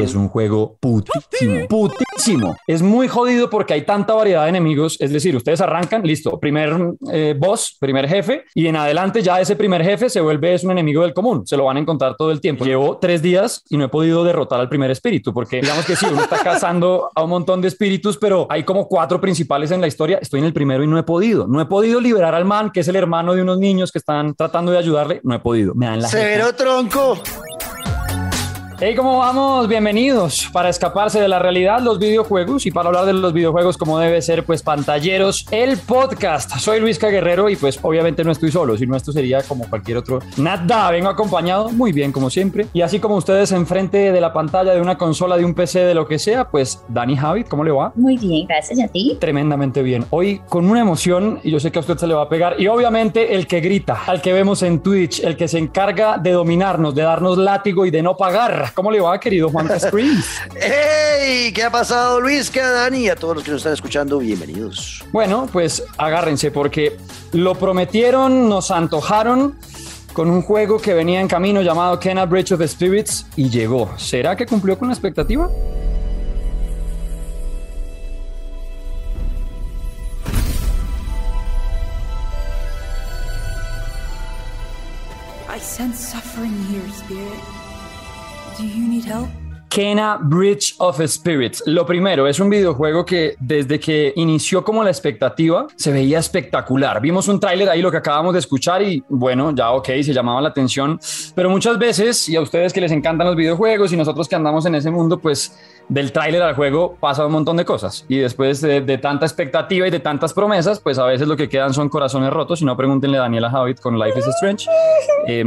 es un juego putísimo, putísimo. Es muy jodido porque hay tanta variedad de enemigos. Es decir, ustedes arrancan, listo, primer eh, boss, primer jefe, y en adelante ya ese primer jefe se vuelve es un enemigo del común. Se lo van a encontrar todo el tiempo. Llevo tres días y no he podido derrotar al primer espíritu porque digamos que sí, uno está cazando a un montón de espíritus, pero hay como cuatro principales en la historia. Estoy en el primero y no he podido. No he podido liberar al man, que es el hermano de unos niños que están tratando de ayudarle. No he podido. Me dan la Severo tronco. Hey, ¿cómo vamos? Bienvenidos para escaparse de la realidad, los videojuegos y para hablar de los videojuegos como debe ser, pues pantalleros, el podcast. Soy Luis Guerrero y pues obviamente no estoy solo, sino esto sería como cualquier otro. Nada, vengo acompañado muy bien como siempre. Y así como ustedes enfrente de la pantalla de una consola, de un PC, de lo que sea, pues Dani Javid, ¿cómo le va? Muy bien, gracias a ti. Tremendamente bien. Hoy con una emoción y yo sé que a usted se le va a pegar. Y obviamente el que grita, al que vemos en Twitch, el que se encarga de dominarnos, de darnos látigo y de no pagar ¿Cómo le va, querido Juan Screens? ¡Hey! ¿Qué ha pasado, Luis? ¿Qué Dani? Y a todos los que nos están escuchando, bienvenidos. Bueno, pues agárrense porque lo prometieron, nos antojaron con un juego que venía en camino llamado Kena Bridge of Spirits y llegó. ¿Será que cumplió con la expectativa? Kena Bridge of Spirits. Lo primero, es un videojuego que desde que inició como la expectativa se veía espectacular. Vimos un tráiler ahí, lo que acabamos de escuchar y bueno, ya ok, se llamaba la atención. Pero muchas veces, y a ustedes que les encantan los videojuegos y nosotros que andamos en ese mundo, pues del tráiler al juego pasa un montón de cosas. Y después de, tanta expectativa y de tantas promesas, pues a veces lo que quedan son corazones rotos. Si no, pregúntenle a Daniela Javid con Life is Strange. Eh,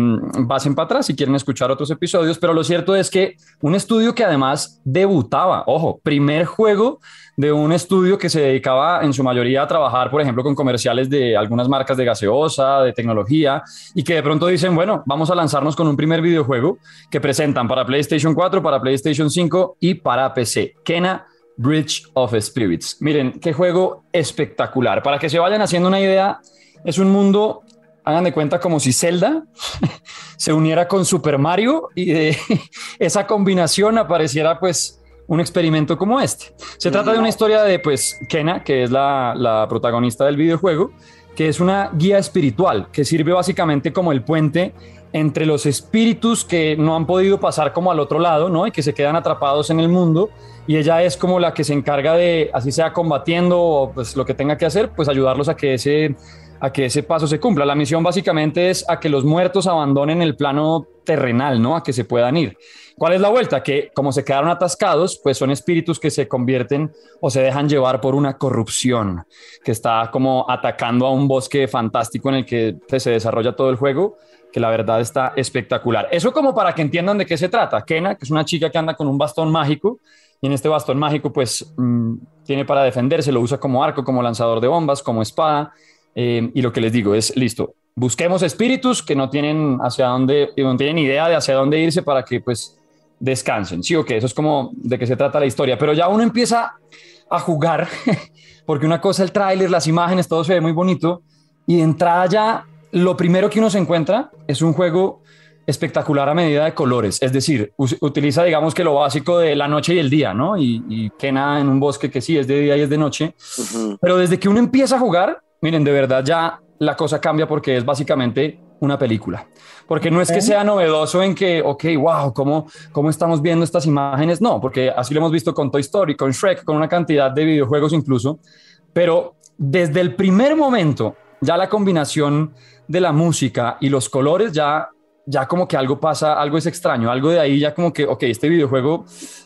pasen para atrás si quieren escuchar otros episodios. Pero lo cierto es que un estudio que además debutaba, ojo, primer juego de un estudio que se dedicaba en su mayoría a trabajar, por ejemplo, con comerciales de algunas marcas de gaseosa, de tecnología, y que de pronto dicen, bueno, vamos a lanzarnos con un primer videojuego que presentan para PlayStation 4, para PlayStation 5 y para PC. Kena Bridge of Spirits. Miren, qué juego espectacular. Para que se vayan haciendo una idea, es un mundo hagan de cuenta como si Zelda se uniera con Super Mario y de esa combinación apareciera pues un experimento como este. Se trata de una historia de, pues, Kena, que es la, protagonista del videojuego, que es una guía espiritual que sirve básicamente como el puente entre los espíritus que no han podido pasar como al otro lado, ¿no? Y que se quedan atrapados en el mundo. Y ella es como la que se encarga de, así sea combatiendo o pues lo que tenga que hacer, pues ayudarlos a que ese, a que ese paso se cumpla. La misión básicamente es a que los muertos abandonen el plano terrenal, ¿no? A que se puedan ir. ¿Cuál es la vuelta? Que como se quedaron atascados, pues son espíritus que se convierten o se dejan llevar por una corrupción que está como atacando a un bosque fantástico en el que pues, se desarrolla todo el juego, que la verdad está espectacular. Eso como para que entiendan de qué se trata. Kena, que es una chica que anda con un bastón mágico, y en este bastón mágico pues mm, tiene para defenderse, lo usa como arco, como lanzador de bombas, como espada, eh, y lo que les digo es, listo, busquemos espíritus que no tienen hacia dónde, no tienen idea de hacia dónde irse para que pues descansen. Sí, ok, eso es como de qué se trata la historia, pero ya uno empieza a jugar, porque una cosa el tráiler, las imágenes, todo se ve muy bonito, y de entrada ya lo primero que uno se encuentra es un juego espectacular a medida de colores, es decir, utiliza digamos que lo básico de la noche y el día, ¿no? Y, y que nada en un bosque que sí es de día y es de noche, pero desde que uno empieza a jugar, miren, de verdad ya la cosa cambia porque es básicamente una película. Porque no es que sea novedoso en que, ok, wow, ¿cómo, ¿cómo estamos viendo estas imágenes? No, porque así lo hemos visto con Toy Story, con Shrek, con una cantidad de videojuegos incluso. Pero desde el primer momento, ya la combinación de la música y los colores ya ya como que algo pasa, algo es extraño, algo de ahí ya como que, ok, este videojuego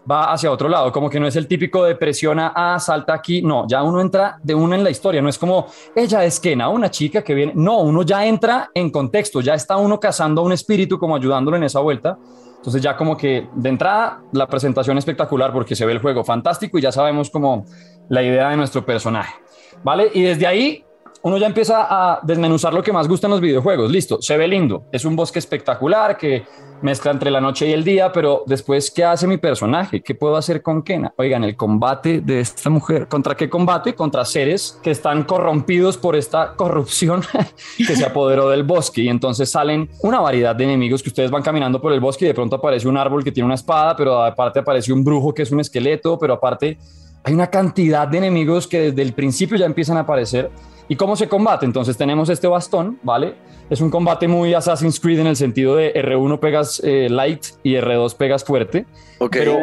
va hacia otro lado, como que no es el típico de presiona A, salta aquí, no, ya uno entra de una en la historia, no es como ella es Kena, una chica que viene, no, uno ya entra en contexto, ya está uno cazando a un espíritu como ayudándolo en esa vuelta. Entonces ya como que de entrada la presentación espectacular porque se ve el juego fantástico y ya sabemos como la idea de nuestro personaje. ¿Vale? Y desde ahí uno ya empieza a desmenuzar lo que más gusta en los videojuegos. Listo, se ve lindo, es un bosque espectacular que mezcla entre la noche y el día, pero después, ¿qué hace mi personaje? ¿Qué puedo hacer con Kena? Oigan, el combate de esta mujer, ¿contra qué combate? Contra seres que están corrompidos por esta corrupción que se apoderó del bosque y entonces salen una variedad de enemigos que ustedes van caminando por el bosque y de pronto aparece un árbol que tiene una espada, pero aparte aparece un brujo que es un esqueleto, pero aparte hay una cantidad de enemigos que desde el principio ya empiezan a aparecer. ¿Y cómo se combate? Entonces tenemos este bastón, ¿vale? Es un combate muy Assassin's Creed en el sentido de R1 pegas eh, light y R2 pegas fuerte. Ok. Pero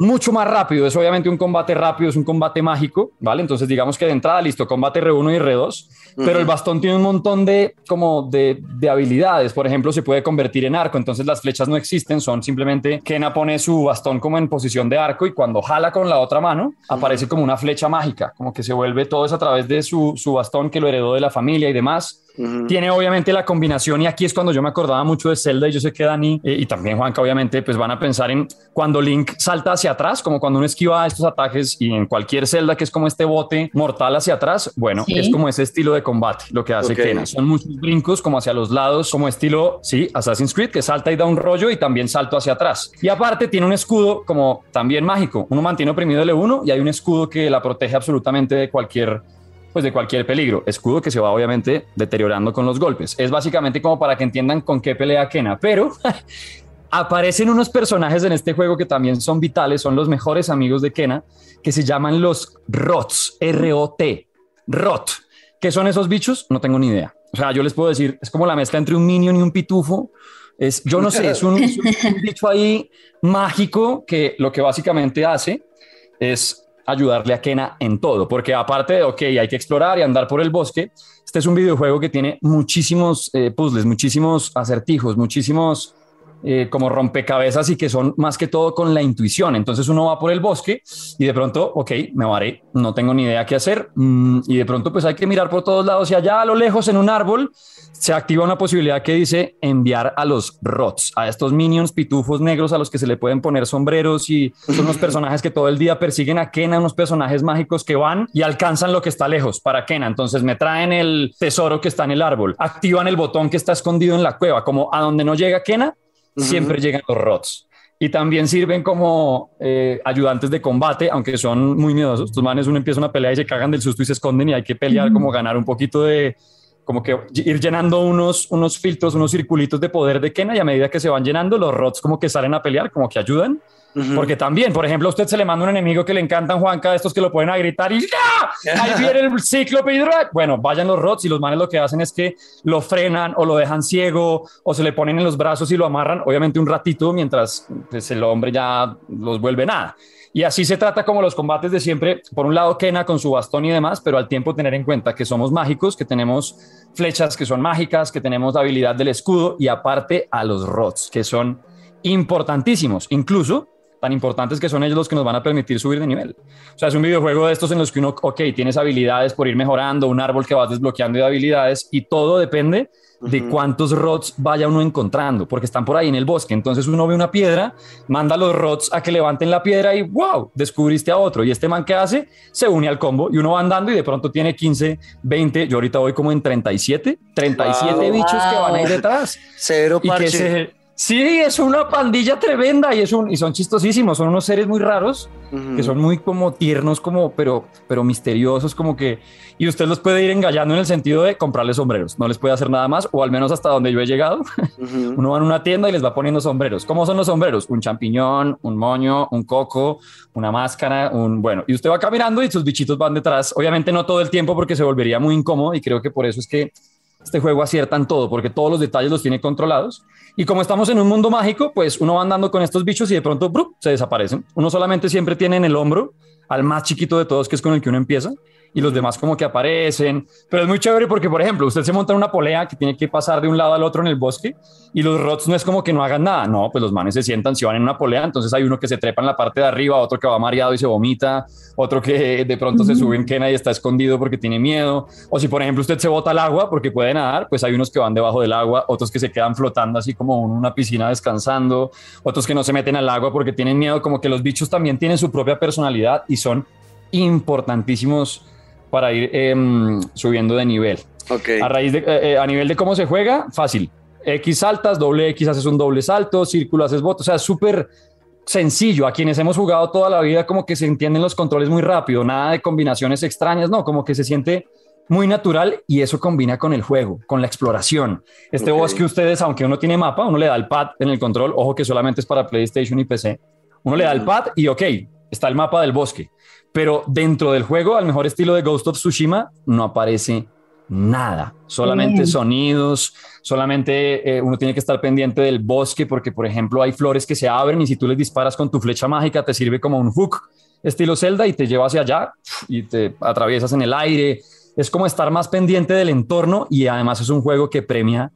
mucho más rápido. Es obviamente un combate rápido, es un combate mágico, ¿vale? Entonces digamos que de entrada, listo, combate R1 y R2, pero el bastón tiene un montón de, como de, de, habilidades. Por ejemplo, se puede convertir en arco, entonces las flechas no existen, son simplemente Kena pone su bastón como en posición de arco y cuando jala con la otra mano, aparece como una flecha mágica, como que se vuelve todo eso a través de su, su bastón que lo heredó de la familia y demás. Tiene obviamente la combinación y aquí es cuando yo me acordaba mucho de Zelda y yo sé que Dani eh, y también Juanca obviamente pues van a pensar en cuando Link salta hacia atrás, como cuando uno esquiva estos ataques y en cualquier Zelda que es como este bote mortal hacia atrás, bueno, ¿Sí? es como ese estilo de combate lo que hace okay. Kena. Son muchos brincos como hacia los lados, como estilo, sí, Assassin's Creed que salta y da un rollo y también salto hacia atrás. Y aparte tiene un escudo como también mágico. Uno mantiene oprimido el E1 y hay un escudo que la protege absolutamente de cualquier pues de cualquier peligro. Escudo que se va obviamente deteriorando con los golpes. Es básicamente como para que entiendan con qué pelea Kena, pero aparecen unos personajes en este juego que también son vitales, son los mejores amigos de Kena, que se llaman los Rots, R-O-T, Rot. ¿Qué son esos bichos? No tengo ni idea. O sea, yo les puedo decir, es como la mezcla entre un minion y un pitufo. Es, yo no sé, es un, es un bicho ahí mágico que lo que básicamente hace es ayudarle a Kena en todo, porque aparte de, ok, hay que explorar y andar por el bosque, este es un videojuego que tiene muchísimos eh, puzzles, muchísimos acertijos, muchísimos eh, como rompecabezas y que son más que todo con la intuición. Entonces uno va por el bosque y de pronto, ok, me varé, no tengo ni idea qué hacer mm, y de pronto pues hay que mirar por todos lados y allá a lo lejos en un árbol se activa una posibilidad que dice enviar a los rots, a estos minions pitufos negros a los que se le pueden poner sombreros y son unos personajes que todo el día persiguen a Kena, unos personajes mágicos que van y alcanzan lo que está lejos para Kena. Entonces me traen el tesoro que está en el árbol, activan el botón que está escondido en la cueva, como a donde no llega Kena, siempre llegan los rots. Y también sirven como eh, ayudantes de combate, aunque son muy miedosos. Estos manes uno empieza una pelea y se cagan del susto y se esconden y hay que pelear como ganar un poquito de, como que ir llenando unos, unos filtros, unos circulitos de poder de Kena y a medida que se van llenando, los rots como que salen a pelear, como que ayudan. Uh -huh. Porque también, por ejemplo, a usted se le manda un enemigo que le encantan, Juanca, estos que lo pueden a gritar y ¡ya! Ahí viene el cíclope Bueno, vayan los rots y los manes lo que hacen es que lo frenan o lo dejan ciego o se le ponen en los brazos y lo amarran, obviamente un ratito, mientras pues, el hombre ya los vuelve nada. Y así se trata como los combates de siempre. Por un lado, Kena con su bastón y demás, pero al tiempo tener en cuenta que somos mágicos, que tenemos flechas que son mágicas, que tenemos la habilidad del escudo y aparte a los rots, que son importantísimos. Incluso tan importantes que son ellos los que nos van a permitir subir de nivel. O sea, es un videojuego de estos en los que uno, ok, tienes habilidades por ir mejorando, un árbol que vas desbloqueando de habilidades y todo depende de cuántos rods vaya uno encontrando, porque están por ahí en el bosque. Entonces uno ve una piedra, manda a los rods a que levanten la piedra y wow, descubriste a otro. Y este man que hace se une al combo y uno va andando y de pronto tiene 15, 20. Yo ahorita voy como en 37, 37 wow. bichos que van ahí detrás. Cero parche. Y que se, Sí, es una pandilla tremenda y, es un, y son chistosísimos, son unos seres muy raros, uh -huh. que son muy como tiernos, como, pero, pero misteriosos, como que, y usted los puede ir engañando en el sentido de comprarles sombreros, no les puede hacer nada más, o al menos hasta donde yo he llegado, uh -huh. uno va a una tienda y les va poniendo sombreros. ¿Cómo son los sombreros? Un champiñón, un moño, un coco, una máscara, un, bueno, y usted va caminando y sus bichitos van detrás, obviamente no todo el tiempo porque se volvería muy incómodo y creo que por eso es que este juego acierta en todo, porque todos los detalles los tiene controlados. Y como estamos en un mundo mágico, pues uno va andando con estos bichos y de pronto ¡brup! se desaparecen. Uno solamente siempre tiene en el hombro al más chiquito de todos, que es con el que uno empieza, y los demás como que aparecen. Pero es muy chévere porque, por ejemplo, usted se monta en una polea que tiene que pasar de un lado al otro en el bosque y los rots no es como que no hagan nada. No, pues los manes se sientan, si van en una polea, entonces hay uno que se trepa en la parte de arriba, otro que va mareado y se vomita, otro que de pronto se sube en quena y está escondido porque tiene miedo. O si, por ejemplo, usted se bota al agua porque puede nadar, pues hay unos que van debajo del agua, otros que se quedan flotando así como en una piscina descansando, otros que no se meten al agua porque tienen miedo, como que los bichos también tienen su propia personalidad y son importantísimos para ir em, subiendo de nivel. Okay. A raíz de, eh, eh, a nivel de cómo se juega, fácil. X saltas, doble X haces un doble salto, círculo haces voto, o sea, súper sencillo. A quienes hemos jugado toda la vida, como que se entienden los controles muy rápido, nada de combinaciones extrañas, no, como que se siente muy natural y eso combina con el juego, con la exploración. Este bosque ustedes, aunque uno tiene mapa, uno le da el pad en el control, ojo que solamente es para PlayStation y PC. Uno le da el pad y ok, está el mapa del bosque, pero dentro del juego, al mejor estilo de Ghost of Tsushima, no aparece nada, solamente sonidos, solamente eh, uno tiene que estar pendiente del bosque porque, por ejemplo, hay flores que se abren y si tú les disparas con tu flecha mágica te sirve como un hook estilo Zelda y te lleva hacia allá y te atraviesas en el aire. Es como estar más pendiente del entorno y además es un juego que premia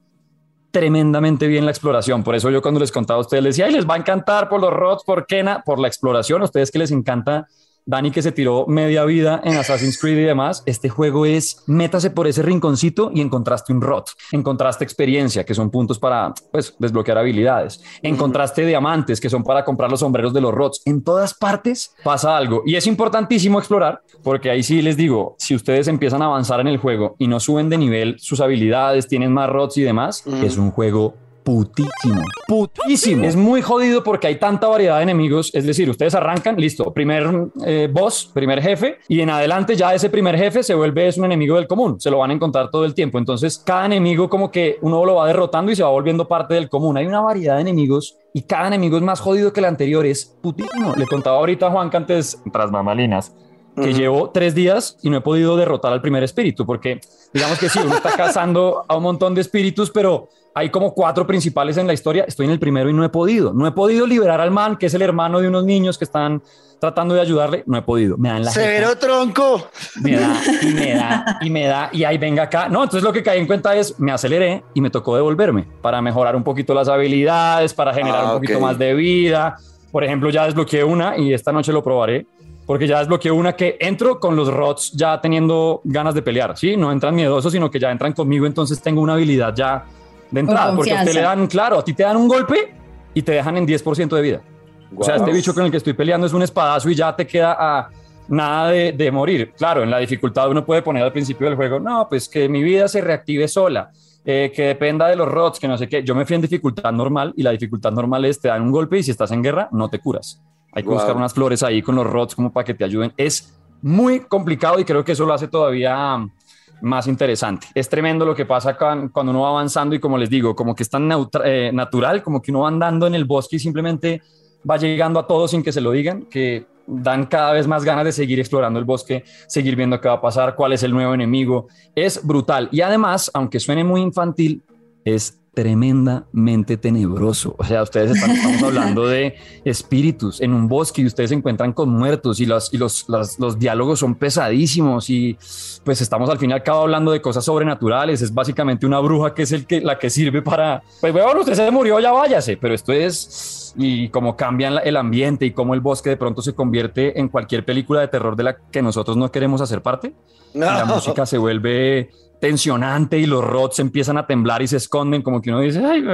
tremendamente bien la exploración. Por eso yo cuando les contaba a ustedes les decía, les va a encantar por los rods, por Kena, por la exploración. A ustedes que les encanta Dani que se tiró media vida en Assassin's Creed y demás, este juego es métase por ese rinconcito y encontraste un rot, encontraste experiencia, que son puntos para pues, desbloquear habilidades, encontraste diamantes, que son para comprar los sombreros de los rots. En todas partes pasa algo y es importantísimo explorar, porque ahí sí les digo, si ustedes empiezan a avanzar en el juego y no suben de nivel sus habilidades, tienen más rots y demás, es un juego putísimo, putísimo. Es muy jodido porque hay tanta variedad de enemigos. Es decir, ustedes arrancan, listo, primer eh, boss, primer jefe, y en adelante ya ese primer jefe se vuelve es un enemigo del común. Se lo van a encontrar todo el tiempo. Entonces, cada enemigo como que uno lo va derrotando y se va volviendo parte del común. Hay una variedad de enemigos y cada enemigo es más jodido que el anterior. Es putísimo. Le contaba ahorita a Juan que antes, tras mamalinas, que llevo tres días y no he podido derrotar al primer espíritu, porque digamos que sí, uno está cazando a un montón de espíritus, pero hay como cuatro principales en la historia. Estoy en el primero y no he podido. No he podido liberar al man, que es el hermano de unos niños que están tratando de ayudarle. No he podido. Me dan la. Severo tronco. Me da y me da y me da. Y ahí venga acá. No, entonces lo que caí en cuenta es me aceleré y me tocó devolverme para mejorar un poquito las habilidades, para generar ah, un poquito más de vida. Por ejemplo, ya desbloqueé una y esta noche lo probaré porque ya desbloqueé una que entro con los rots ya teniendo ganas de pelear, ¿sí? No entran miedosos, sino que ya entran conmigo, entonces tengo una habilidad ya de entrada, porque te le dan, claro, a ti te dan un golpe y te dejan en 10% de vida. O sea, este bicho con el que estoy peleando es un espadazo y ya te queda a nada de, morir. Claro, en la dificultad uno puede poner al principio del juego, no, pues que mi vida se reactive sola, eh, que dependa de los rots, que no sé qué. Yo me fui en dificultad normal y la dificultad normal es te dan un golpe y si estás en guerra no te curas. Hay que buscar unas flores ahí con los rots como para que te ayuden. Es muy complicado y creo que eso lo hace todavía más interesante. Es tremendo lo que pasa cuando uno va avanzando y como les digo, como que es tan eh, natural, como que uno va andando en el bosque y simplemente va llegando a todo sin que se lo digan, que dan cada vez más ganas de seguir explorando el bosque, seguir viendo qué va a pasar, cuál es el nuevo enemigo. Es brutal. Y además, aunque suene muy infantil, es tremendamente tenebroso. O sea, ustedes están estamos hablando de espíritus en un bosque y ustedes se encuentran con muertos y, los, y los, los, diálogos son pesadísimos y pues estamos al fin y al cabo hablando de cosas sobrenaturales. Es básicamente una bruja que es el que, la que sirve para, pues bueno, usted se murió, ya váyase, pero esto es y cómo cambian el ambiente y cómo el bosque de pronto se convierte en cualquier película de terror de la que nosotros no queremos hacer parte. La música se vuelve tensionante y los rots empiezan a temblar y se esconden como que uno dice, ay,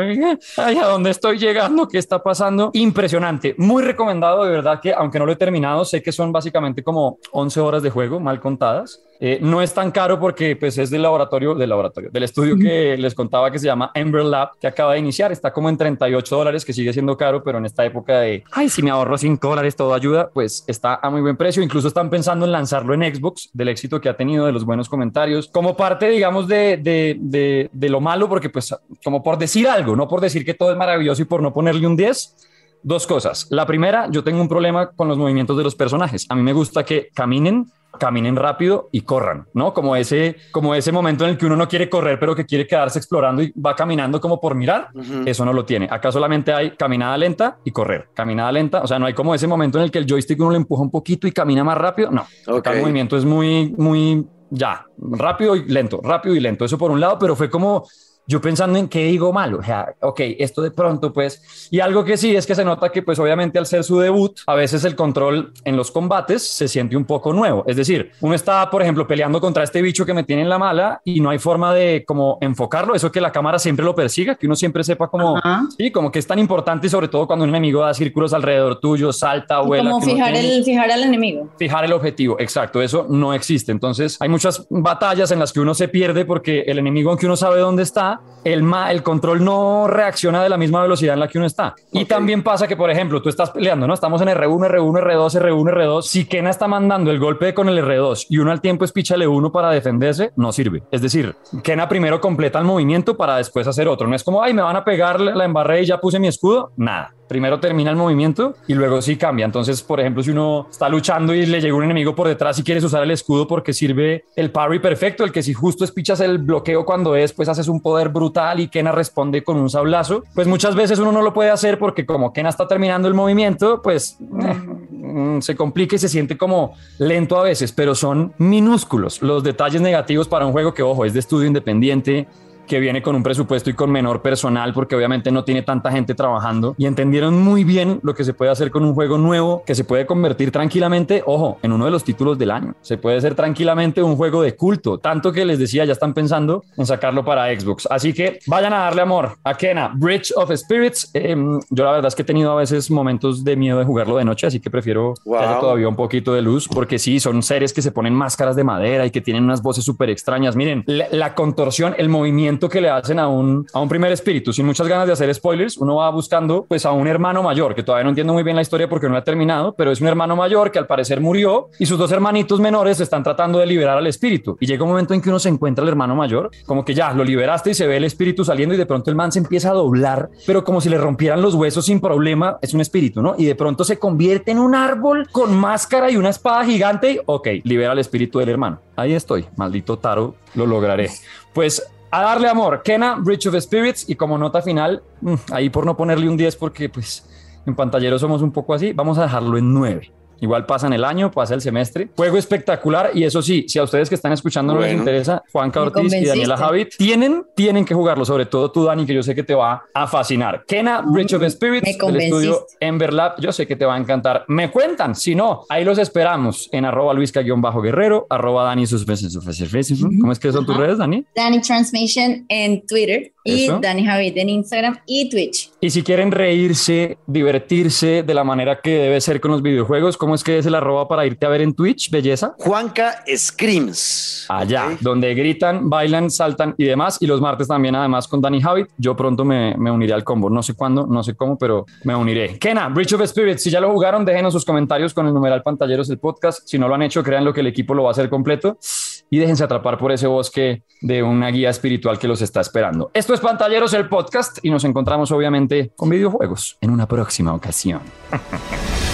ay, ¿a dónde estoy llegando? ¿Qué está pasando? Impresionante, muy recomendado, de verdad que aunque no lo he terminado, sé que son básicamente como 11 horas de juego mal contadas. Eh, no es tan caro porque pues es del laboratorio, del laboratorio, del estudio que les contaba que se llama Ember Lab, que acaba de iniciar, está como en 38 dólares, que sigue siendo caro, pero en esta época de, ay, si me ahorro 5 dólares, todo ayuda, pues está a muy buen precio. Incluso están pensando en lanzarlo en Xbox, del éxito que ha tenido, de los buenos comentarios, como parte, digamos, de, de, de, de lo malo, porque pues como por decir algo, no por decir que todo es maravilloso y por no ponerle un 10. Dos cosas. La primera, yo tengo un problema con los movimientos de los personajes. A mí me gusta que caminen caminen rápido y corran, ¿no? Como ese, como ese momento en el que uno no quiere correr, pero que quiere quedarse explorando y va caminando como por mirar, eso no lo tiene. Acá solamente hay caminada lenta y correr, caminada lenta, o sea, no hay como ese momento en el que el joystick uno le empuja un poquito y camina más rápido, no. el movimiento es muy, muy, ya, rápido y lento, rápido y lento, eso por un lado, pero fue como yo pensando en qué digo malo, o sea, ok, esto de pronto pues, y algo que sí es que se nota que pues obviamente al ser su debut, a veces el control en los combates se siente un poco nuevo, es decir, uno está, por ejemplo, peleando contra este bicho que me tiene en la mala y no hay forma de como enfocarlo, eso que la cámara siempre lo persiga, que uno siempre sepa como, sí, como que es tan importante y sobre todo cuando un enemigo da círculos alrededor tuyo, salta, vuela. Como fijar, el, fijar al enemigo. Fijar el objetivo, exacto, eso no existe. Entonces hay muchas batallas en las que uno se pierde porque el enemigo, aunque uno sabe dónde está, el, el control no reacciona de la misma velocidad en la que uno está. Y también pasa que, por ejemplo, tú estás peleando, ¿no? Estamos en R1, R1, R2, R1, R2. Si Kena está mandando el golpe con el R2 y uno al tiempo es píchale uno para defenderse, no sirve. Es decir, Kena primero completa el movimiento para después hacer otro. No es como, ay, me van a pegar la embarré y ya puse mi escudo. Nada primero termina el movimiento y luego sí cambia. Entonces, por ejemplo, si uno está luchando y le llega un enemigo por detrás y quieres usar el escudo porque sirve el parry perfecto, el que si justo espichas el bloqueo cuando es, pues haces un poder brutal y Kena responde con un sablazo, pues muchas veces uno no lo puede hacer porque como Kena está terminando el movimiento, pues eh, mm, se complica y se siente como lento a veces, pero son minúsculos los detalles negativos para un juego que, ojo, es de estudio independiente que viene con un presupuesto y con menor personal porque obviamente no tiene tanta gente trabajando y entendieron muy bien lo que se puede hacer con un juego nuevo que se puede convertir tranquilamente, ojo, en uno de los títulos del año. Se puede hacer tranquilamente un juego de culto, tanto que les decía, ya están pensando en sacarlo para Xbox. Así que vayan a darle amor a Kena, Bridge of Spirits. Em, yo la verdad es que he tenido a veces momentos de miedo de jugarlo de noche, así que prefiero que haya todavía un poquito de luz porque sí, son seres que se ponen máscaras de madera y que tienen unas voces súper extrañas. Miren, la contorsión, el movimiento que le hacen a un, a un primer espíritu. Sin muchas ganas de hacer spoilers, uno va buscando pues a un hermano mayor, que todavía no entiendo muy bien la historia porque no la he terminado, pero es un hermano mayor que al parecer murió y sus dos hermanitos menores están tratando de liberar al espíritu. Y llega un momento en que uno se encuentra al hermano mayor, como que ya lo liberaste y se ve el espíritu saliendo y de pronto el man se empieza a doblar, pero como si le rompieran los huesos sin problema, es un espíritu, ¿no? Y de pronto se convierte en un árbol con máscara y una espada gigante ok, libera al espíritu del hermano. Ahí estoy, maldito Taro, lo lograré. Pues a darle amor, Kena, Bridge of Spirits y como nota final, mm, ahí por no ponerle un 10 porque pues en pantallero somos un poco así, vamos a dejarlo en 9. Igual pasan el año, pasa el semestre. Juego espectacular y eso sí, si a ustedes que están escuchando no les interesa, Juan Ortiz y Daniela Javit, tienen, tienen que jugarlo, sobre todo tú, Dani, que yo sé que te va a fascinar. Kena, Bridge of Spirits, el estudio Emberlab, yo sé que te va a encantar. Me cuentan, si no, ahí los esperamos en arroba luisca-guerrero, arroba Dani sus veces, ¿Cómo es que son tus redes, Dani? Dani Transmission en Twitter y Dani Javid en Instagram y Twitch. Y si quieren reírse, divertirse de la manera que debe ser con los videojuegos, ¿cómo es que es el arroba para irte a ver en Twitch, belleza? Juanca Screams. Allá, donde gritan, bailan, saltan y demás. Y los martes también, además, con Dani Javid. Yo pronto me, me uniré al combo. No sé cuándo, no sé cómo, pero me uniré. Kena, Bridge of Spirits. Si ya lo jugaron, déjenos sus comentarios con el numeral Pantalleros del podcast. Si no lo han hecho, crean lo que el equipo lo va a hacer completo y déjense atrapar por ese bosque de una guía espiritual que los está esperando. Esto es Pantalleros, el podcast, y nos encontramos obviamente con videojuegos en una próxima ocasión.